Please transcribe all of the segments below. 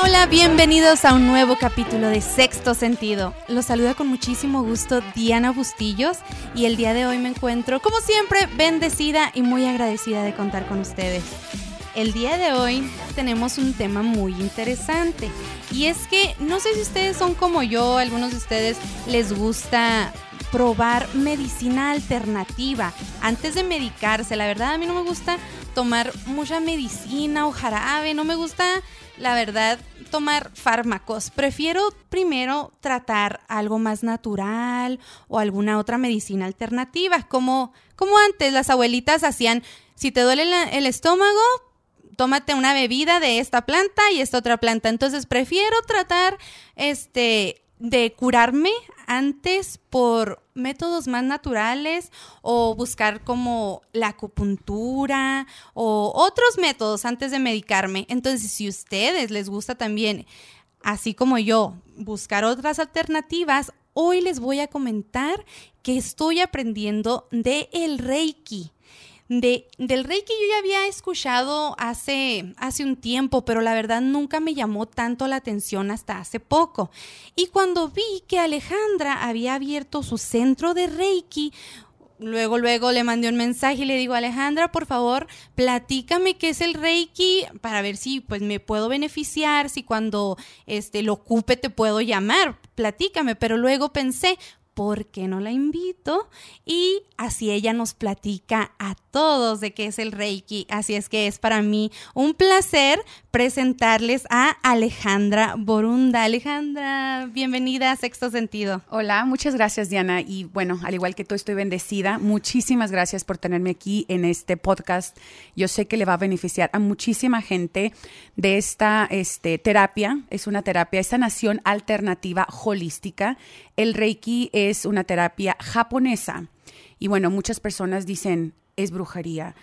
Hola, bienvenidos a un nuevo capítulo de Sexto Sentido. Los saluda con muchísimo gusto Diana Bustillos y el día de hoy me encuentro, como siempre, bendecida y muy agradecida de contar con ustedes. El día de hoy tenemos un tema muy interesante y es que no sé si ustedes son como yo, algunos de ustedes les gusta probar medicina alternativa antes de medicarse. La verdad a mí no me gusta tomar mucha medicina o jarabe, no me gusta, la verdad, tomar fármacos. Prefiero primero tratar algo más natural o alguna otra medicina alternativa, como, como antes las abuelitas hacían, si te duele el estómago, tómate una bebida de esta planta y esta otra planta. Entonces prefiero tratar este de curarme antes por métodos más naturales o buscar como la acupuntura o otros métodos antes de medicarme. Entonces, si ustedes les gusta también, así como yo, buscar otras alternativas, hoy les voy a comentar que estoy aprendiendo de el Reiki del Reiki yo ya había escuchado hace, hace un tiempo, pero la verdad nunca me llamó tanto la atención hasta hace poco. Y cuando vi que Alejandra había abierto su centro de Reiki, luego, luego le mandé un mensaje y le digo, Alejandra, por favor, platícame qué es el Reiki para ver si pues me puedo beneficiar, si cuando este, lo ocupe te puedo llamar, platícame. Pero luego pensé, ¿por qué no la invito? Y así ella nos platica a todos de qué es el Reiki. Así es que es para mí un placer presentarles a Alejandra Borunda. Alejandra, bienvenida a Sexto Sentido. Hola, muchas gracias Diana. Y bueno, al igual que tú estoy bendecida, muchísimas gracias por tenerme aquí en este podcast. Yo sé que le va a beneficiar a muchísima gente de esta este, terapia. Es una terapia, esta nación alternativa holística. El Reiki es una terapia japonesa. Y bueno, muchas personas dicen, es brujería.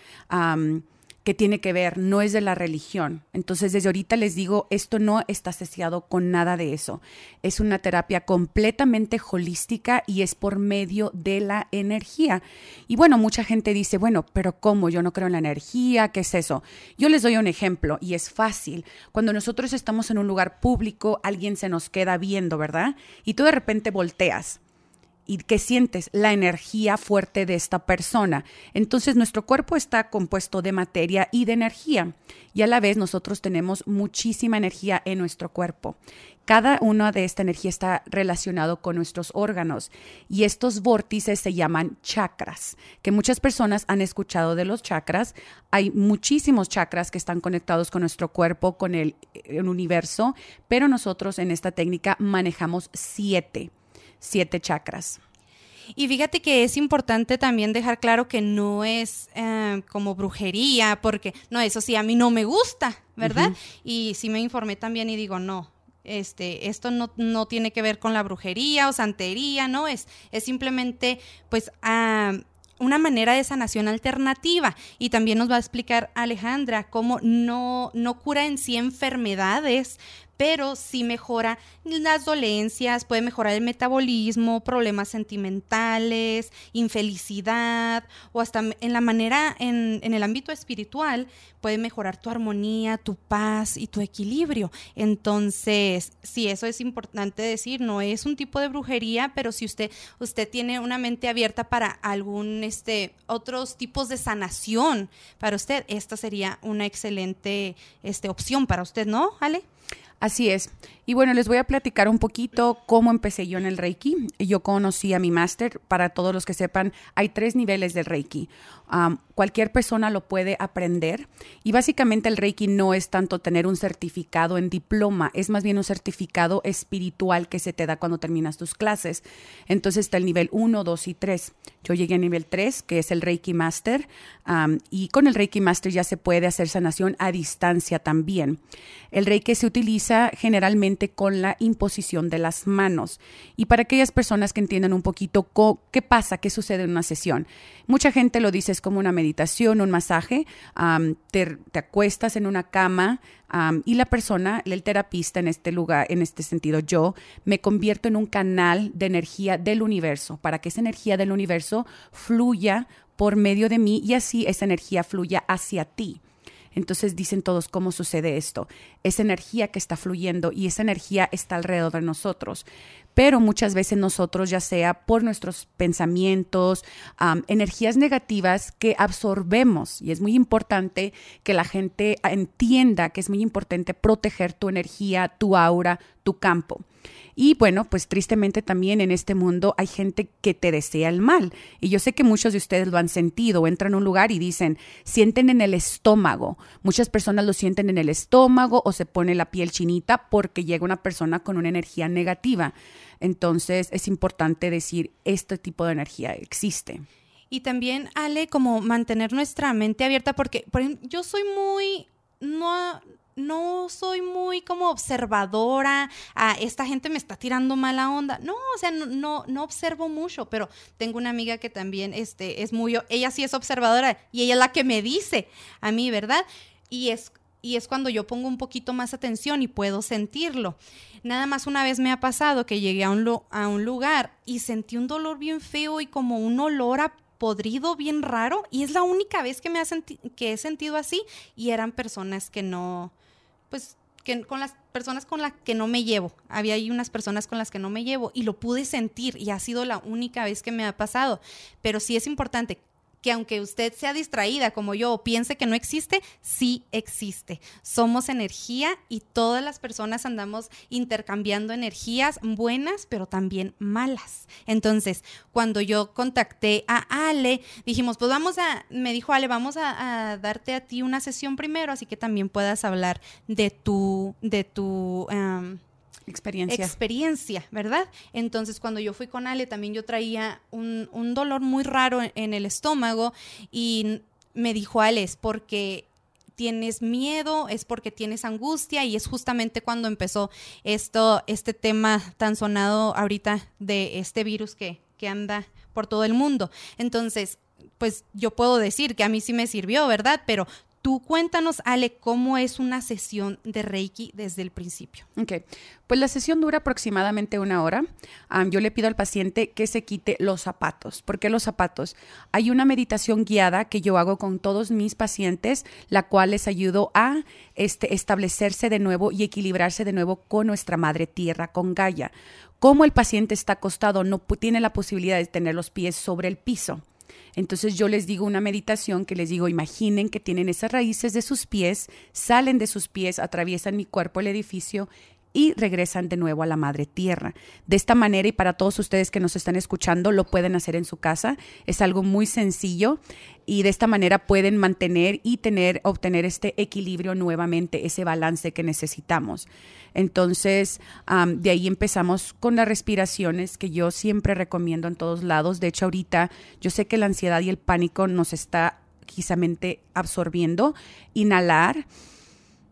que tiene que ver, no es de la religión. Entonces, desde ahorita les digo, esto no está asociado con nada de eso. Es una terapia completamente holística y es por medio de la energía. Y bueno, mucha gente dice, bueno, pero ¿cómo? Yo no creo en la energía, ¿qué es eso? Yo les doy un ejemplo y es fácil. Cuando nosotros estamos en un lugar público, alguien se nos queda viendo, ¿verdad? Y tú de repente volteas y que sientes la energía fuerte de esta persona. Entonces nuestro cuerpo está compuesto de materia y de energía y a la vez nosotros tenemos muchísima energía en nuestro cuerpo. Cada una de esta energía está relacionado con nuestros órganos y estos vórtices se llaman chakras, que muchas personas han escuchado de los chakras. Hay muchísimos chakras que están conectados con nuestro cuerpo, con el, el universo, pero nosotros en esta técnica manejamos siete siete chakras. Y fíjate que es importante también dejar claro que no es eh, como brujería, porque no, eso sí, a mí no me gusta, ¿verdad? Y sí me informé también y digo, no, este, esto no, no, tiene que ver con la brujería o santería, no, es, es simplemente, pues, ah, una manera de sanación alternativa. Y también nos va a explicar Alejandra cómo no, no cura en sí enfermedades, pero sí mejora las dolencias, puede mejorar el metabolismo, problemas sentimentales, infelicidad o hasta en la manera, en, en, el ámbito espiritual, puede mejorar tu armonía, tu paz y tu equilibrio. Entonces, sí, eso es importante decir, no es un tipo de brujería, pero si usted, usted tiene una mente abierta para algún, este, otros tipos de sanación para usted, esta sería una excelente, este, opción para usted, ¿no, Ale? Así es. Y bueno, les voy a platicar un poquito cómo empecé yo en el Reiki. Yo conocí a mi máster. Para todos los que sepan, hay tres niveles del Reiki. Cualquier persona lo puede aprender. Y básicamente el Reiki no es tanto tener un certificado en diploma, es más bien un certificado espiritual que se te da cuando terminas tus clases. Entonces está el nivel 1, 2 y 3. Yo llegué a nivel 3, que es el Reiki Master. y con el Reiki Master ya se puede hacer sanación a distancia también. El Reiki se utiliza generalmente con la imposición de las manos. Y para aquellas personas que entiendan un poquito qué pasa, qué sucede en una sesión. Mucha gente lo dice es como una meditación, un masaje, te, acuestas en una cama y la persona, el terapista en este lugar, en este sentido, yo me convierto en un canal de energía del universo para que esa energía del universo fluya por medio de mí y así esa energía fluya hacia ti. Entonces dicen todos cómo sucede esto. Esa energía que está fluyendo y esa energía está alrededor de nosotros. Pero muchas veces nosotros, ya sea por nuestros pensamientos, energías negativas que absorbemos, y es muy importante que la gente entienda que es muy importante proteger tu energía, tu aura, tu campo. Y bueno, pues tristemente también en este mundo hay gente que te desea el mal. Y yo sé que muchos de ustedes lo han sentido, entran a un lugar y dicen, sienten en el estómago. Muchas personas lo sienten en el estómago o se pone la piel chinita porque llega una persona con una energía negativa. Entonces es importante decir, este tipo de energía existe. Y también, Ale, como mantener nuestra mente abierta, porque por ejemplo, yo soy muy, no, no soy muy como observadora, a esta gente me está tirando mala onda. No, o sea, no, no, observo mucho, pero tengo una amiga que también este, es muy, ella sí es observadora y ella es la que me dice a mí, ¿verdad? Y es, y es cuando yo pongo un poquito más atención y puedo sentirlo. Nada más una vez me ha pasado que llegué a un, lugar y sentí un dolor bien feo y como un olor a podrido bien raro y es la única vez que me ha que he sentido así y eran personas que no pues que con las personas con las que no me llevo. Había ahí unas personas con las que no me llevo y lo pude sentir y ha sido la única vez que me ha pasado. Pero sí es importante que aunque usted sea distraída como yo o piense que no existe, sí existe. Somos energía y todas las personas andamos intercambiando energías buenas, pero también malas. Entonces, cuando yo contacté a Ale, dijimos, pues vamos a, me dijo Ale, vamos a, darte a ti una sesión primero, así que también puedas hablar de tu, de tu... Experiencia. Experiencia, ¿verdad? Entonces, cuando yo fui con Ale, también yo traía un, dolor muy raro en, el estómago y me dijo Ale, es porque tienes miedo, es porque tienes angustia y es justamente cuando empezó esto, este tema tan sonado ahorita de este virus que, que anda por todo el mundo. Entonces, pues yo puedo decir que a mí sí me sirvió, ¿verdad? Pero Tú cuéntanos, Ale, cómo es una sesión de Reiki desde el principio. Ok, pues la sesión dura aproximadamente una hora. yo le pido al paciente que se quite los zapatos. ¿Por qué los zapatos? Hay una meditación guiada que yo hago con todos mis pacientes, la cual les ayudo a este, establecerse de nuevo y equilibrarse de nuevo con nuestra madre tierra, con Gaia. Como el paciente está acostado, no tiene la posibilidad de tener los pies sobre el piso. Entonces yo les digo una meditación que les digo, imaginen que tienen esas raíces de sus pies, salen de sus pies, atraviesan mi cuerpo, el edificio y regresan de nuevo a la madre tierra. De esta manera, y para todos ustedes que nos están escuchando, lo pueden hacer en su casa. Es algo muy sencillo y de esta manera pueden mantener y tener, obtener este equilibrio nuevamente, ese balance que necesitamos. Entonces, de ahí empezamos con las respiraciones que yo siempre recomiendo en todos lados. De hecho, ahorita yo sé que la ansiedad y el pánico nos está quizá absorbiendo. Inhalar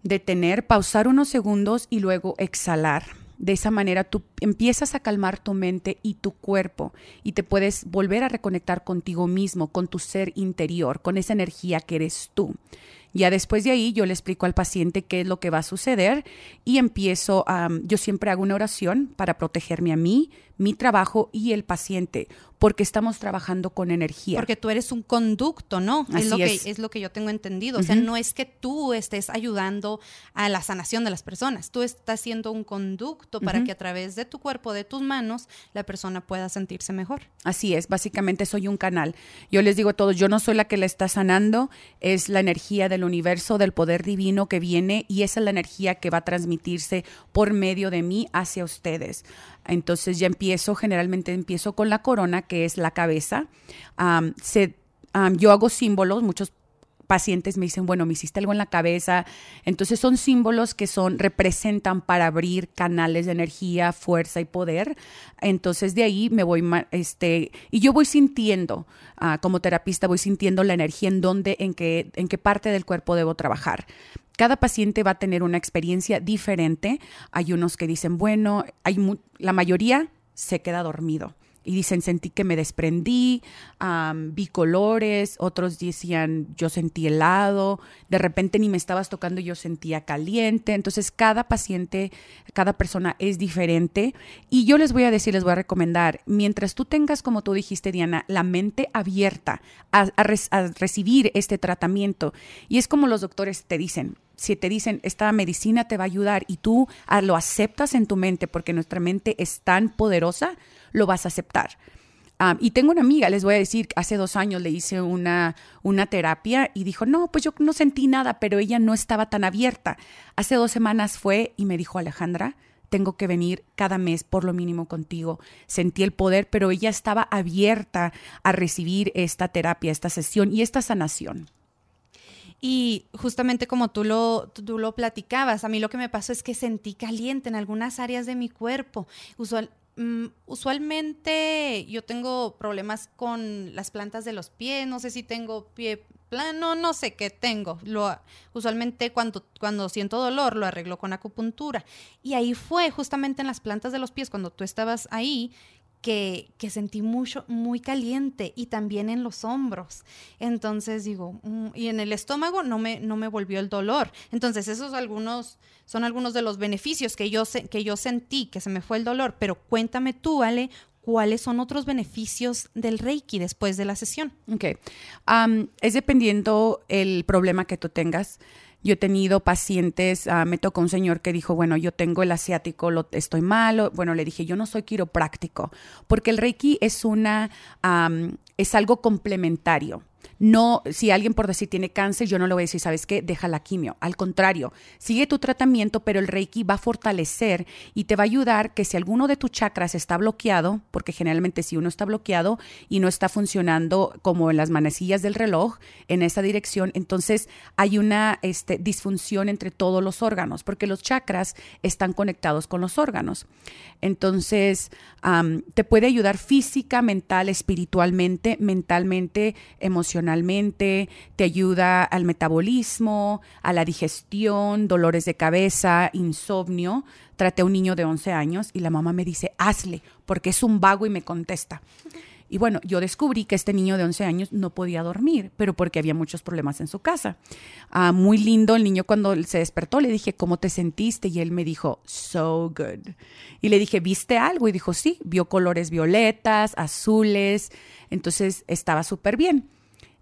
detener, pausar unos segundos y luego exhalar. De esa manera tú empiezas a calmar tu mente y tu cuerpo y te puedes volver a reconectar contigo mismo, con tu ser interior, con esa energía que eres tú. Ya después de ahí yo le explico al paciente qué es lo que va a suceder y empiezo, a, yo siempre hago una oración para protegerme a mí, mi trabajo y el paciente, porque estamos trabajando con energía. Porque tú eres un conducto, ¿no? es lo que es lo que yo tengo entendido. O sea, no es que tú estés ayudando a la sanación de las personas, tú estás siendo un conducto para que a través de tu cuerpo, de tus manos, la persona pueda sentirse mejor. Así es, básicamente soy un canal. Yo les digo a todos, yo no soy la que la está sanando, es la energía del universo, del poder divino que viene y esa es la energía que va a transmitirse por medio de mí hacia ustedes. Entonces ya empiezo, generalmente empiezo con la corona, que es la cabeza. yo hago símbolos, muchos pacientes me dicen, bueno, me hiciste algo en la cabeza. Entonces son símbolos que son, representan para abrir canales de energía, fuerza y poder. Entonces de ahí me voy, este, y yo voy sintiendo, ah, como terapista, voy sintiendo la energía en dónde, en qué, en qué parte del cuerpo debo trabajar. Cada paciente va a tener una experiencia diferente. Hay unos que dicen, bueno, hay la mayoría se queda dormido. Y dicen, sentí que me desprendí, vi colores, otros decían, yo sentí helado, de repente ni me estabas tocando, yo sentía caliente. Entonces, cada paciente, cada persona es diferente. Y yo les voy a decir, les voy a recomendar, mientras tú tengas, como tú dijiste, Diana, la mente abierta a, recibir este tratamiento, y es como los doctores te dicen, si te dicen esta medicina te va a ayudar y tú ah, lo aceptas en tu mente porque nuestra mente es tan poderosa, lo vas a aceptar. y tengo una amiga, les voy a decir, hace dos años le hice una, una terapia y dijo, no, pues yo no sentí nada, pero ella no estaba tan abierta. Hace dos semanas fue y me dijo, Alejandra, tengo que venir cada mes por lo mínimo contigo. Sentí el poder, pero ella estaba abierta a recibir esta terapia, esta sesión y esta sanación. Y justamente como tú lo, tú lo platicabas, a mí lo que me pasó es que sentí caliente en algunas áreas de mi cuerpo. Usual, Mm, usualmente yo tengo problemas con las plantas de los pies, no sé si tengo pie plano, no sé qué tengo. Lo, usualmente cuando, cuando siento dolor lo arreglo con acupuntura. Y ahí fue justamente en las plantas de los pies, cuando tú estabas ahí, que, sentí mucho, muy caliente y también en los hombros. Entonces digo, mm, y en el estómago no me, no me volvió el dolor. Entonces esos algunos, son algunos de los beneficios que yo, que yo sentí, que se me fue el dolor. Pero cuéntame tú, Ale, ¿cuáles son otros beneficios del Reiki después de la sesión? Ok. es dependiendo el problema que tú tengas. Yo he tenido pacientes, ah, me tocó un señor que dijo, bueno, yo tengo el asiático, lo, estoy malo. Bueno, le dije, yo no soy quiropráctico, porque el Reiki es una, es algo complementario. No, si alguien por decir tiene cáncer, yo no le voy a decir, ¿sabes qué? Deja la quimio. Al contrario, sigue tu tratamiento, pero el Reiki va a fortalecer y te va a ayudar que si alguno de tus chakras está bloqueado, porque generalmente si uno está bloqueado y no está funcionando como en las manecillas del reloj en esa dirección, entonces hay una este, disfunción entre todos los órganos, porque los chakras están conectados con los órganos. Entonces, te puede ayudar física, mental, espiritualmente, mentalmente, emocionalmente, te ayuda al metabolismo, a la digestión, dolores de cabeza, insomnio. Traté a un niño de 11 años y la mamá me dice, hazle, porque es un vago y me contesta. Y bueno, yo descubrí que este niño de 11 años no podía dormir, pero porque había muchos problemas en su casa. Ah, muy lindo el niño cuando se despertó, le dije, ¿cómo te sentiste? Y él me dijo, so good. Y le dije, ¿viste algo? Y dijo, sí, vio colores violetas, azules, entonces estaba súper bien.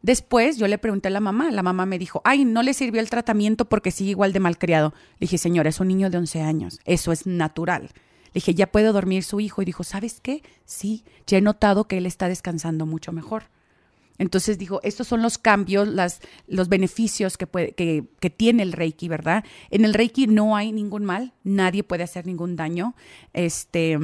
Después yo le pregunté a la mamá, la mamá me dijo, ay, no le sirvió el tratamiento porque sigue igual de malcriado. Le dije, señora, es un niño de 11 años, eso es natural. Le dije, ¿ya puede dormir su hijo? Y dijo, ¿sabes qué? Sí, ya he notado que él está descansando mucho mejor. Entonces dijo, estos son los cambios, las, los beneficios que, puede, que, que, tiene el Reiki, ¿verdad? En el Reiki no hay ningún mal, nadie puede hacer ningún daño. Este,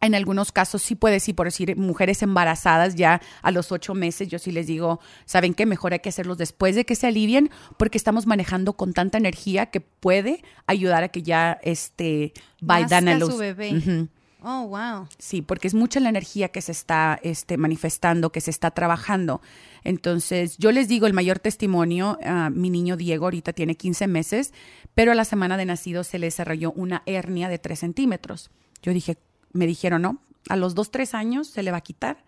en algunos casos sí puede, sí, por decir, mujeres embarazadas ya a los ocho meses, yo sí les digo, ¿saben qué? Mejor hay que hacerlos después de que se alivien porque estamos manejando con tanta energía que puede ayudar a que ya este, vayan a los... Su bebé. Oh, wow. Sí, porque es mucha la energía que se está este, manifestando, que se está trabajando. Entonces, yo les digo el mayor testimonio, uh, mi niño Diego ahorita tiene 15 meses, pero a la semana de nacido se le desarrolló una hernia de 3 centímetros. Yo dije, me dijeron, no, a los dos, tres años se le va a quitar.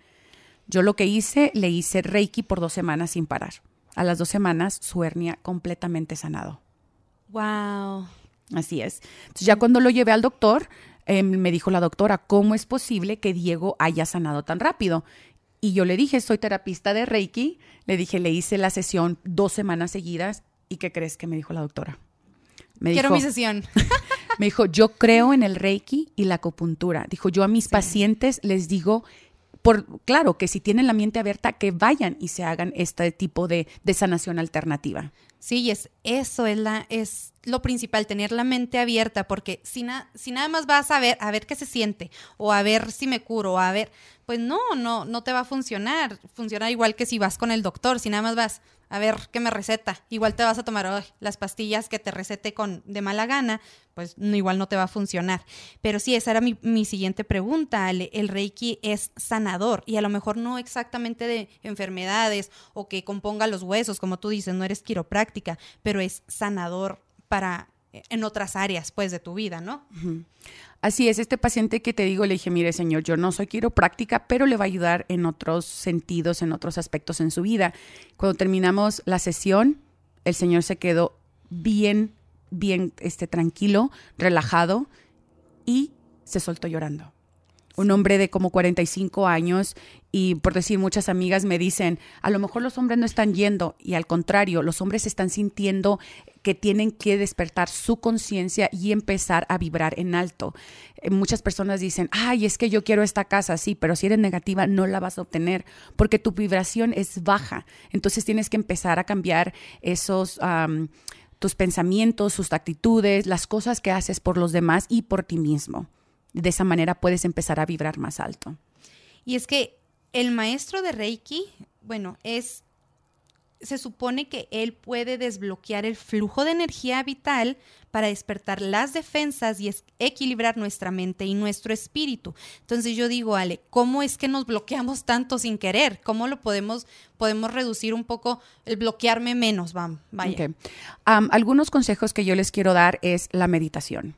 Yo lo que hice, le hice Reiki por dos semanas sin parar. A las dos semanas, su hernia completamente sanado. Wow. Así es. Entonces, ya cuando lo llevé al doctor, em, me dijo la doctora, ¿cómo es posible que Diego haya sanado tan rápido? Y yo le dije, soy terapista de Reiki. Le dije, le hice la sesión dos semanas seguidas. ¿Y qué crees que me dijo la doctora? Me Quiero mi sesión. Me dijo, yo creo en el Reiki y la acupuntura. Dijo, yo a mis pacientes les digo, por, claro, que si tienen la mente abierta, que vayan y se hagan este tipo de, de sanación alternativa. Sí, es, eso es, la, es lo principal, tener la mente abierta, porque si, si nada más vas a ver, a ver qué se siente, o a ver si me curo, o a ver, pues no, no, no te va a funcionar. Funciona igual que si vas con el doctor, si nada más vas, a ver qué me receta. Igual te vas a tomar las pastillas que te recete con de mala gana, pues igual no te va a funcionar. Pero sí, esa era mi, mi siguiente pregunta. El, el, Reiki es sanador y a lo mejor no exactamente de enfermedades o que componga los huesos, como tú dices, no eres quiropráctica, pero es sanador para en otras áreas, pues, de tu vida, ¿no? Así es, este paciente que te digo, le dije, mire, señor, yo no soy quiropráctica, pero le va a ayudar en otros sentidos, en otros aspectos en su vida. Cuando terminamos la sesión, el señor se quedó bien, bien, este, tranquilo, relajado y se soltó llorando un hombre de como 45 años y por decir muchas amigas me dicen, a lo mejor los hombres no están yendo y al contrario, los hombres están sintiendo que tienen que despertar su conciencia y empezar a vibrar en alto. Eh, muchas personas dicen, ay, es que yo quiero esta casa, sí, pero si eres negativa no la vas a obtener porque tu vibración es baja. Entonces tienes que empezar a cambiar esos... tus pensamientos, sus actitudes, las cosas que haces por los demás y por ti mismo. De esa manera puedes empezar a vibrar más alto. Y es que el maestro de Reiki, bueno, es se supone que él puede desbloquear el flujo de energía vital para despertar las defensas y equilibrar nuestra mente y nuestro espíritu. Entonces yo digo, Ale, ¿cómo es que nos bloqueamos tanto sin querer? ¿Cómo lo podemos, podemos reducir un poco el bloquearme menos? Vamos, vaya. algunos consejos que yo les quiero dar es la meditación.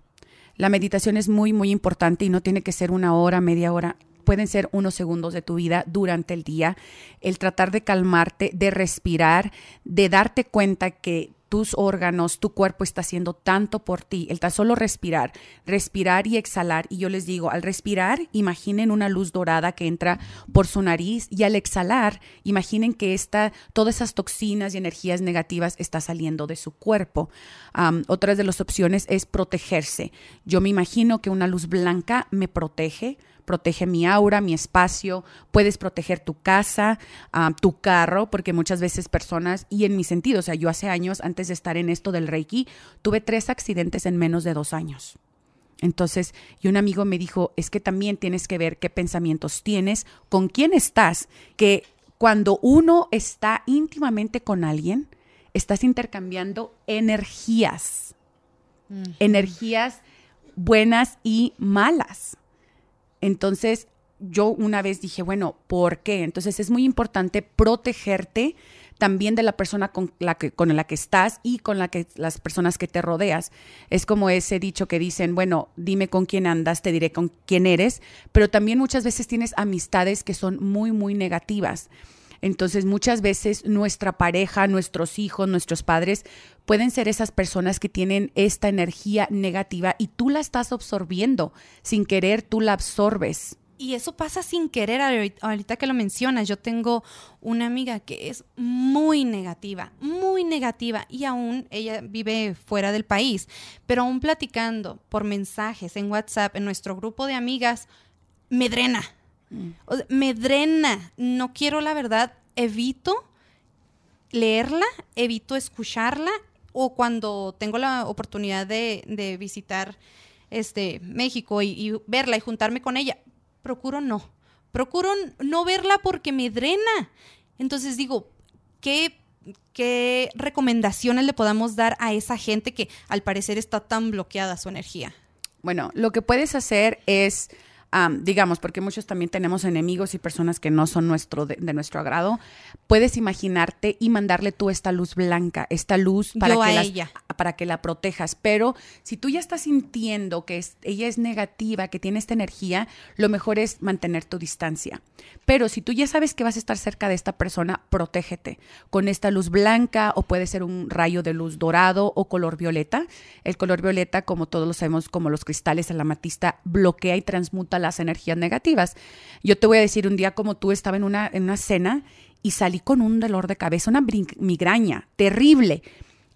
La meditación es muy, muy importante y no tiene que ser una hora, media hora. Pueden ser unos segundos de tu vida durante el día. El tratar de calmarte, de respirar, de darte cuenta que tus órganos, tu cuerpo está haciendo tanto por ti. El tan solo respirar, respirar y exhalar. Y yo les digo, al respirar, imaginen una luz dorada que entra por su nariz y al exhalar, imaginen que esta, todas esas toxinas y energías negativas está saliendo de su cuerpo. otra de las opciones es protegerse. Yo me imagino que una luz blanca me protege protege mi aura, mi espacio, puedes proteger tu casa, ah, tu carro, porque muchas veces personas, y en mi sentido, o sea, yo hace años, antes de estar en esto del Reiki, tuve tres accidentes en menos de dos años. Entonces, y un amigo me dijo, es que también tienes que ver qué pensamientos tienes, con quién estás, que cuando uno está íntimamente con alguien, estás intercambiando energías, energías buenas y malas. Entonces, yo una vez dije, bueno, ¿por qué? Entonces es muy importante protegerte también de la persona con la que, con la que estás y con la que, las personas que te rodeas. Es como ese dicho que dicen, bueno, dime con quién andas, te diré con quién eres, pero también muchas veces tienes amistades que son muy, muy negativas. Entonces muchas veces nuestra pareja, nuestros hijos, nuestros padres pueden ser esas personas que tienen esta energía negativa y tú la estás absorbiendo. Sin querer, tú la absorbes. Y eso pasa sin querer, ahorita que lo mencionas, yo tengo una amiga que es muy negativa, muy negativa, y aún ella vive fuera del país, pero aún platicando por mensajes en WhatsApp, en nuestro grupo de amigas, me drena, me drena. No quiero, la verdad, evito leerla, evito escucharla o cuando tengo la oportunidad de, visitar este, México y, verla y juntarme con ella, procuro no. Procuro no verla porque me drena. Entonces digo, ¿qué, ¿qué recomendaciones le podamos dar a esa gente que al parecer está tan bloqueada su energía? Bueno, lo que puedes hacer es digamos, porque muchos también tenemos enemigos y personas que no son nuestro de, nuestro agrado, puedes imaginarte y mandarle tú esta luz blanca, esta luz para, que, para que la protejas. Pero si tú ya estás sintiendo que ella es negativa, que tiene esta energía, lo mejor es mantener tu distancia. Pero si tú ya sabes que vas a estar cerca de esta persona, protégete con esta luz blanca o puede ser un rayo de luz dorado o color violeta. El color violeta, como todos lo sabemos, como los cristales en la matista, bloquea y transmuta las energías negativas. Yo te voy a decir, un día como tú estaba en una, en una cena y salí con un dolor de cabeza, una migraña terrible.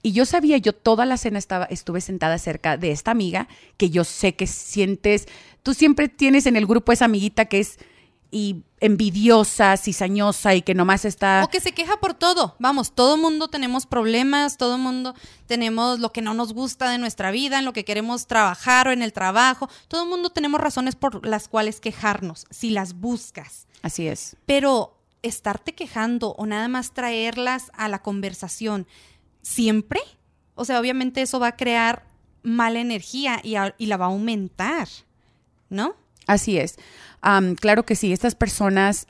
Y yo sabía, yo toda la cena estaba, estuve sentada cerca de esta amiga que yo sé que sientes, tú siempre tienes en el grupo esa amiguita que es y envidiosa, cizañosa y que nomás está... O que se queja por todo. Vamos, todo mundo tenemos problemas, todo mundo tenemos lo que no nos gusta de nuestra vida, en lo que queremos trabajar o en el trabajo. Todo mundo tenemos razones por las cuales quejarnos, si las buscas. Así es. Pero estarte quejando o nada más traerlas a la conversación siempre, o sea, obviamente eso va a crear mala energía y, y la va a aumentar, ¿no? Así es claro que sí, estas personas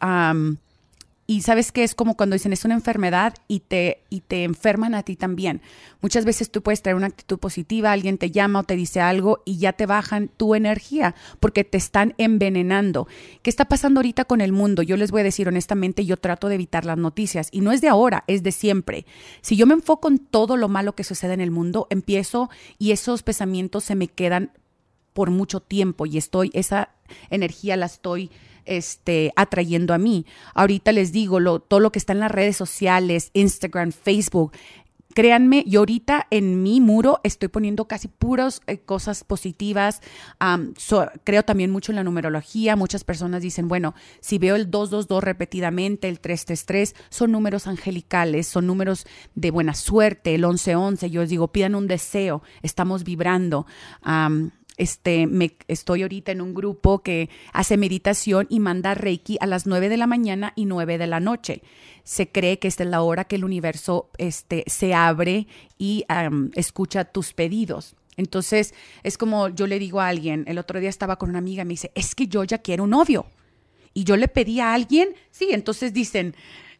y sabes que es como cuando dicen es una enfermedad y te, y te enferman a ti también. Muchas veces tú puedes traer una actitud positiva, alguien te llama o te dice algo y ya te bajan tu energía porque te están envenenando. ¿Qué está pasando ahorita con el mundo? Yo les voy a decir honestamente, yo trato de evitar las noticias y no es de ahora, es de siempre. Si yo me enfoco en todo lo malo que sucede en el mundo, empiezo y esos pensamientos se me quedan por mucho tiempo y estoy, esa energía la estoy este, atrayendo a mí. Ahorita les digo, lo, todo lo que está en las redes sociales, Instagram, Facebook, créanme, yo ahorita en mi muro estoy poniendo casi puras eh, cosas positivas. creo también mucho en la numerología. Muchas personas dicen, bueno, si veo el 222 repetidamente, el 333, son números angelicales, son números de buena suerte, el 1111. Yo les digo, pidan un deseo, estamos vibrando. Este, me, estoy ahorita en un grupo que hace meditación y manda Reiki a las 9 de la mañana y 9 de la noche. Se cree que esta es la hora que el universo este, se abre y escucha tus pedidos. Entonces, es como yo le digo a alguien, el otro día estaba con una amiga me dice, es que yo ya quiero un novio. Y yo le pedí a alguien, sí, entonces dicen,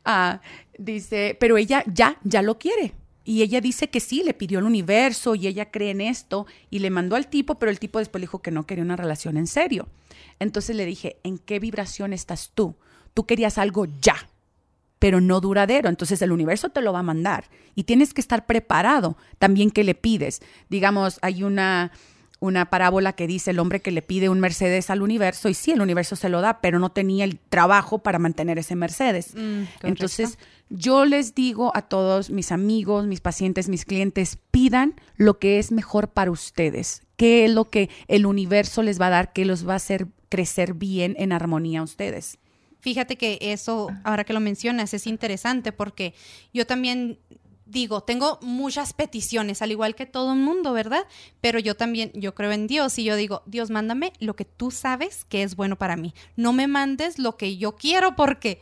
ah, dice, pero ella ya, ya lo quiere. Y ella dice que sí, le pidió al universo y ella cree en esto y le mandó al tipo, pero el tipo después le dijo que no quería una relación en serio. Entonces le dije, ¿en qué vibración estás tú? Tú querías algo ya, pero no duradero. Entonces el universo te lo va a mandar y tienes que estar preparado también que le pides. Digamos, hay una una parábola que dice el hombre que le pide un Mercedes al universo y sí, el universo se lo da, pero no tenía el trabajo para mantener ese Mercedes. Mm, Entonces, yo les digo a todos mis amigos, mis pacientes, mis clientes, pidan lo que es mejor para ustedes, qué es lo que el universo les va a dar, qué los va a hacer crecer bien en armonía a ustedes. Fíjate que eso, ahora que lo mencionas, es interesante porque yo también digo, tengo muchas peticiones, al igual que todo el mundo, ¿verdad? Pero yo también, yo creo en Dios y yo digo, Dios, mándame lo que tú sabes que es bueno para mí. No me mandes lo que yo quiero porque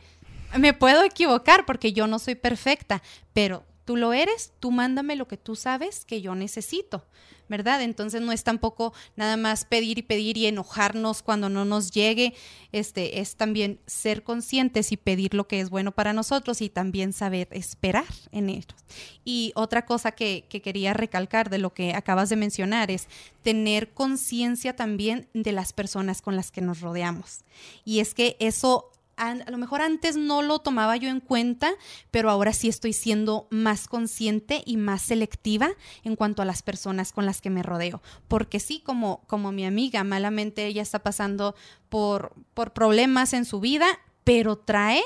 me puedo equivocar porque yo no soy perfecta, pero tú lo eres, tú mándame lo que tú sabes que yo necesito. ¿verdad? Entonces no es tampoco nada más pedir y pedir y enojarnos cuando no nos llegue, este es también ser conscientes y pedir lo que es bueno para nosotros y también saber esperar en ellos. Y otra cosa que, que quería recalcar de lo que acabas de mencionar es tener conciencia también de las personas con las que nos rodeamos. Y es que eso a, lo mejor antes no lo tomaba yo en cuenta, pero ahora sí estoy siendo más consciente y más selectiva en cuanto a las personas con las que me rodeo. Porque sí, como, como mi amiga, malamente ella está pasando por, por problemas en su vida, pero trae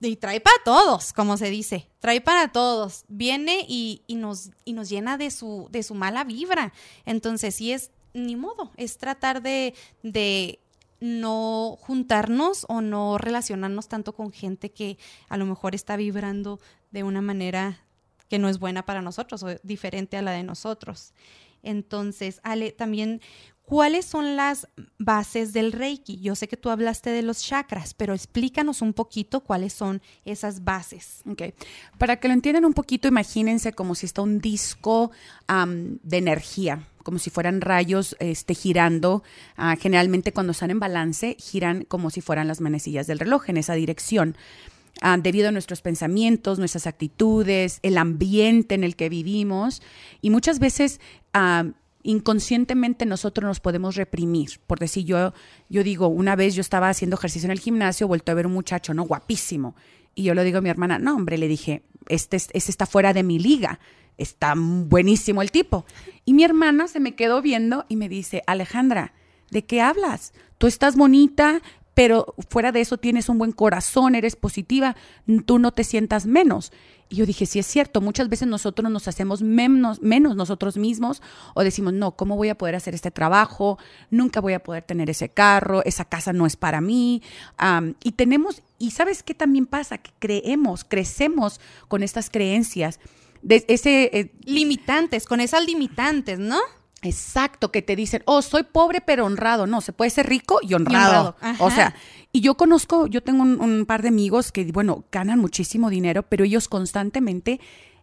y, trae para todos, como se dice, trae para todos, viene y, nos, y nos llena de su, de su mala vibra. Entonces, sí es, ni modo, es tratar de, de no juntarnos o no relacionarnos tanto con gente que a lo mejor está vibrando de una manera que no es buena para nosotros o diferente a la de nosotros. Entonces, Ale, también, ¿cuáles son las bases del Reiki? Yo sé que tú hablaste de los chakras, pero explícanos un poquito cuáles son esas bases. Ok. Para que lo entiendan un poquito, imagínense como si está un disco de energía como si fueran rayos este, girando. Ah, generalmente cuando están en balance, giran como si fueran las manecillas del reloj en esa dirección. Ah, debido a nuestros pensamientos, nuestras actitudes, el ambiente en el que vivimos. Y muchas veces ah, inconscientemente nosotros nos podemos reprimir. Por decir, yo, yo digo, una vez yo estaba haciendo ejercicio en el gimnasio, vuelto a ver un muchacho, ¿no? Guapísimo. Y yo le digo a mi hermana, no, hombre, le dije, este, este está fuera de mi liga está buenísimo el tipo. Y mi hermana se me quedó viendo y me dice, Alejandra, ¿de qué hablas? Tú estás bonita, pero fuera de eso tienes un buen corazón, eres positiva, tú no te sientas menos. Y yo dije, sí es cierto, muchas veces nosotros nos hacemos menos, menos nosotros mismos o decimos, no, ¿cómo voy a poder hacer este trabajo? Nunca voy a poder tener ese carro, esa casa no es para mí. y tenemos, y sabes qué también pasa, que creemos, crecemos con estas creencias de ese... Eh, limitantes, con esas limitantes, ¿no? Exacto, que te dicen, oh, soy pobre pero honrado. No, se puede ser rico y honrado. O sea, y yo conozco, yo tengo un, par de amigos que, bueno, ganan muchísimo dinero, pero ellos constantemente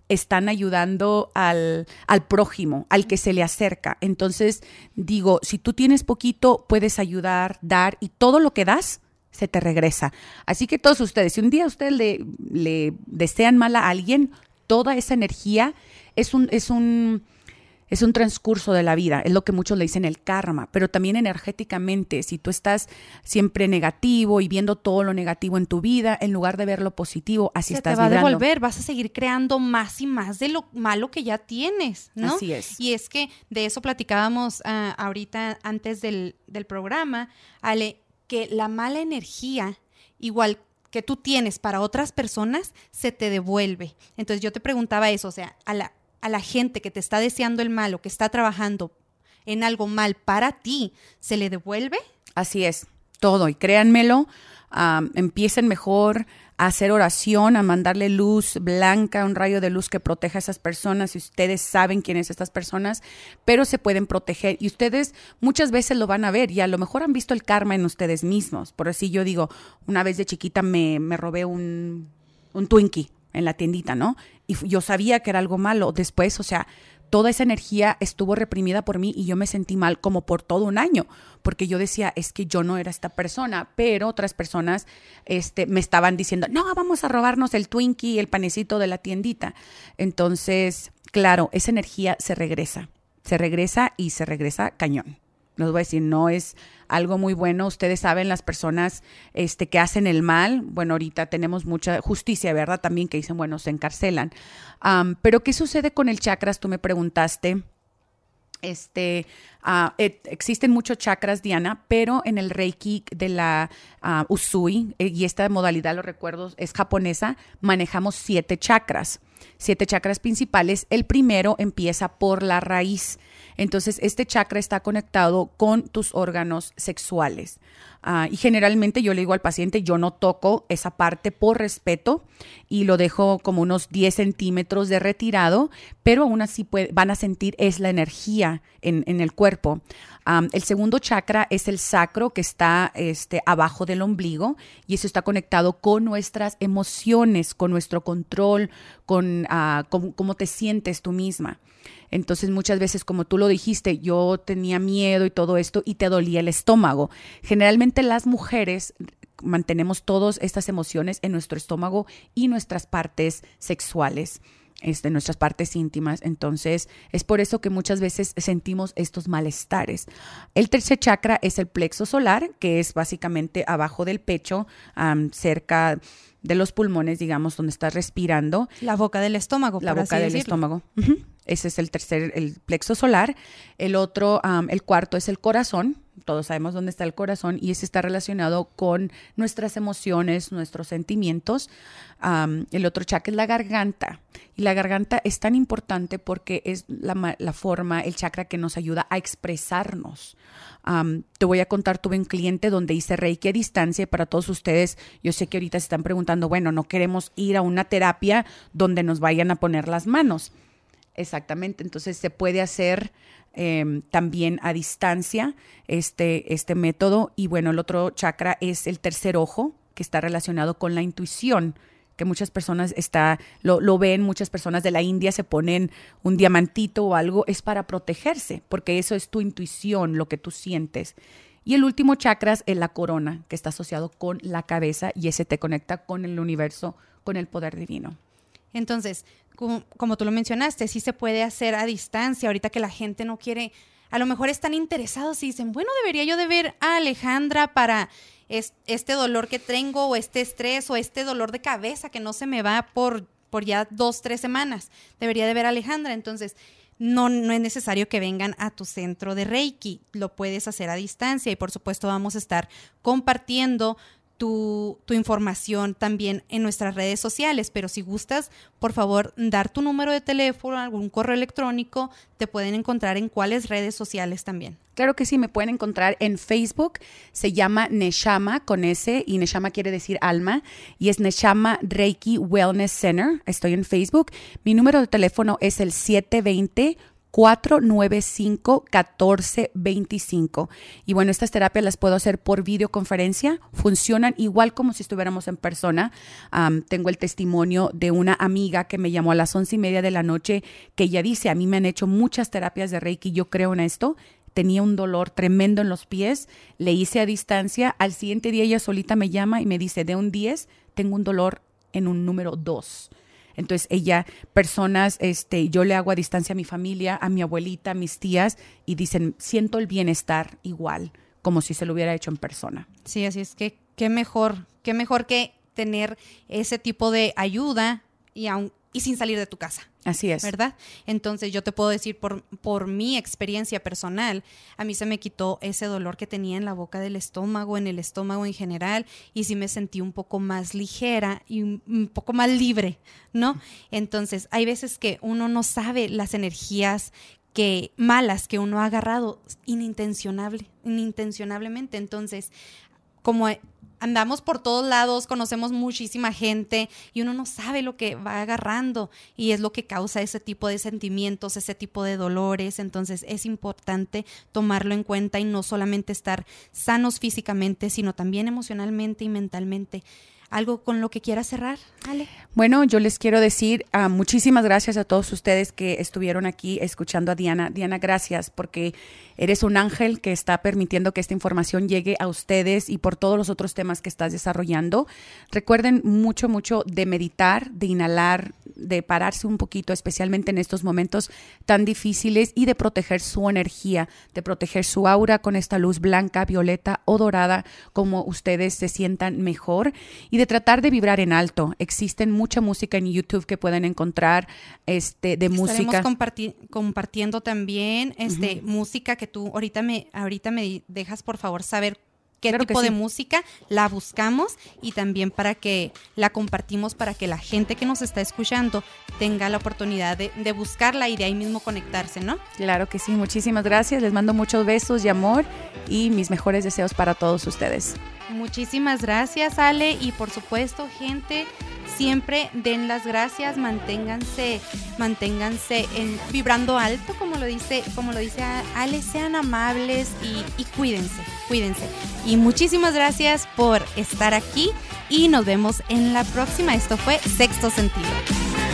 están ayudando al, al prójimo, al que se le acerca. Entonces, digo, si tú tienes poquito, puedes ayudar, dar, y todo lo que das se te regresa. Así que todos ustedes, si un día ustedes le, le desean mal a alguien, toda esa energía es un, es un es un transcurso de la vida, es lo que muchos le dicen el karma, pero también energéticamente, si tú estás siempre negativo y viendo todo lo negativo en tu vida, en lugar de ver lo positivo, así Se estás te va vibrando. a devolver, vas a seguir creando más y más de lo malo que ya tienes, ¿no? Así es. Y es que de eso platicábamos ah, ahorita antes del, del programa, Ale, que la mala energía, igual que tú tienes para otras personas, se te devuelve. Entonces yo te preguntaba eso, o sea, a la, a la gente que te está deseando el mal o que está trabajando en algo mal para ti, ¿se le devuelve? Así es, todo. Y créanmelo, empiecen mejor a hacer oración, a mandarle luz blanca, un rayo de luz que proteja a esas personas. Y ustedes saben quiénes estas personas, pero se pueden proteger. Y ustedes muchas veces lo van a ver y a lo mejor han visto el karma en ustedes mismos. Por así yo digo, una vez de chiquita me, me robé un, un Twinkie en la tiendita, ¿no? Y yo sabía que era algo malo. Después, o sea, toda esa energía estuvo reprimida por mí y yo me sentí mal como por todo un año, porque yo decía, es que yo no era esta persona, pero otras personas este, me estaban diciendo, no, vamos a robarnos el Twinkie, el panecito de la tiendita. Entonces, claro, esa energía se regresa, se regresa y se regresa cañón. Les voy a decir, no es algo muy bueno. Ustedes saben, las personas este, que hacen el mal, bueno, ahorita tenemos mucha justicia, ¿verdad? También que dicen, bueno, se encarcelan. Pero, ¿qué sucede con el chakras? Tú me preguntaste. Este, ah, et- existen muchos chakras, Diana, pero en el Reiki de la ah, Usui, eh, y esta modalidad, lo recuerdo, es japonesa, manejamos siete chakras, siete chakras principales. El primero empieza por la raíz. Entonces, este chakra está conectado con tus órganos sexuales. Ah, y generalmente yo le digo al paciente, yo no toco esa parte por respeto y lo dejo como unos 10 centímetros de retirado, pero aún así van a sentir es la energía en, el cuerpo. El segundo chakra es el sacro que está este, abajo del ombligo y eso está conectado con nuestras emociones, con nuestro control, con cómo, cómo te sientes tú misma. Entonces muchas veces, como tú lo dijiste, yo tenía miedo y todo esto y te dolía el estómago. Generalmente las mujeres mantenemos todas estas emociones en nuestro estómago y nuestras partes sexuales. Este, nuestras partes íntimas. Entonces, es por eso que muchas veces sentimos estos malestares. El tercer chakra es el plexo solar, que es básicamente abajo del pecho, am, cerca de los pulmones, digamos, donde estás respirando La boca del estómago, la por boca así del decirlo. estómago. Ese es el tercer, el plexo solar. El otro, am, el cuarto es el corazón. Todos sabemos dónde está el corazón y ese está relacionado con nuestras emociones, nuestros sentimientos. El otro chakra es la garganta. Y la garganta es tan importante porque es la, la forma, el chakra que nos ayuda a expresarnos. Te voy a contar, tuve un cliente donde hice Reiki a distancia y para todos ustedes, yo sé que ahorita se están preguntando, bueno, no queremos ir a una terapia donde nos vayan a poner las manos. Exactamente, entonces se puede hacer eh, también a distancia este, este método. Y bueno, el otro chakra es el tercer ojo, que está relacionado con la intuición, que muchas personas está, lo, lo ven, muchas personas de la India se ponen un diamantito o algo, es para protegerse, porque eso es tu intuición, lo que tú sientes. Y el último chakra es la corona, que está asociado con la cabeza y ese te conecta con el universo, con el poder divino. Entonces, como, tú lo mencionaste, sí se puede hacer a distancia, ahorita que la gente no quiere, a lo mejor están interesados y dicen, bueno, debería yo de ver a Alejandra para es- este dolor que tengo o este estrés o este dolor de cabeza que no se me va por, por ya dos, tres semanas. Debería de ver a Alejandra. Entonces, no, no es necesario que vengan a tu centro de Reiki, lo puedes hacer a distancia y por supuesto vamos a estar compartiendo tu, tu información también en nuestras redes sociales, pero si gustas, por favor, dar tu número de teléfono, algún correo electrónico, te pueden encontrar en cuáles redes sociales también. Claro que sí, me pueden encontrar en Facebook. Se llama Neshama con S y Neshama quiere decir alma y es Neshama Reiki Wellness Center. Estoy en Facebook. Mi número de teléfono es el 720 495-1425. Y bueno, estas terapias las puedo hacer por videoconferencia. Funcionan igual como si estuviéramos en persona. Tengo el testimonio de una amiga que me llamó a las once y media de la noche que ella dice, a mí me han hecho muchas terapias de Reiki, yo creo en esto tenía un dolor tremendo en los pies, le hice a distancia, al siguiente día ella solita me llama y me dice, de un 10 tengo un dolor en un número 2. Entonces ella, personas, este, yo le hago a distancia a mi familia, a mi abuelita, a mis tías, y dicen, siento el bienestar igual, como si se lo hubiera hecho en persona. Sí, así es que qué mejor, qué mejor que tener ese tipo de ayuda y, aun, y sin salir de tu casa. Así es. ¿Verdad? Entonces yo te puedo decir por, por mi experiencia personal, a mí se me quitó ese dolor que tenía en la boca del estómago, en el estómago en general, y sí me sentí un poco más ligera y un, poco más libre, ¿no? Entonces hay veces que uno no sabe las energías que malas que uno ha agarrado inintencionable, inintencionablemente. Entonces, como andamos por todos lados, conocemos muchísima gente y uno no sabe lo que va agarrando y es lo que causa ese tipo de sentimientos, ese tipo de dolores. Entonces es importante tomarlo en cuenta y no solamente estar sanos físicamente, sino también emocionalmente y mentalmente. ¿Algo con lo que quiera cerrar, Ale? Bueno, yo les quiero decir uh, muchísimas gracias a todos ustedes que estuvieron aquí escuchando a Diana. Diana, gracias porque eres un ángel que está permitiendo que esta información llegue a ustedes y por todos los otros temas que estás desarrollando. Recuerden mucho, mucho de meditar, de inhalar, de pararse un poquito, especialmente en estos momentos tan difíciles y de proteger su energía, de proteger su aura con esta luz blanca, violeta o dorada, como ustedes se sientan mejor y de tratar de vibrar en alto. Existen mucha música en YouTube que pueden encontrar este, de Estaremos música. comparti compartiendo también este, uh -huh. música que tú ahorita me, ahorita me dejas por favor saber qué claro tipo sí. de música la buscamos y también para que la compartimos para que la gente que nos está escuchando tenga la oportunidad de, de, buscarla y de ahí mismo conectarse, ¿no? Claro que sí, muchísimas gracias, les mando muchos besos y amor y mis mejores deseos para todos ustedes. Muchísimas gracias Ale y por supuesto gente siempre den las gracias, manténganse, manténganse en, vibrando alto, como lo dice, como lo dice Ale, sean amables y, y cuídense, cuídense. Y muchísimas gracias por estar aquí y nos vemos en la próxima. Esto fue Sexto Sentido.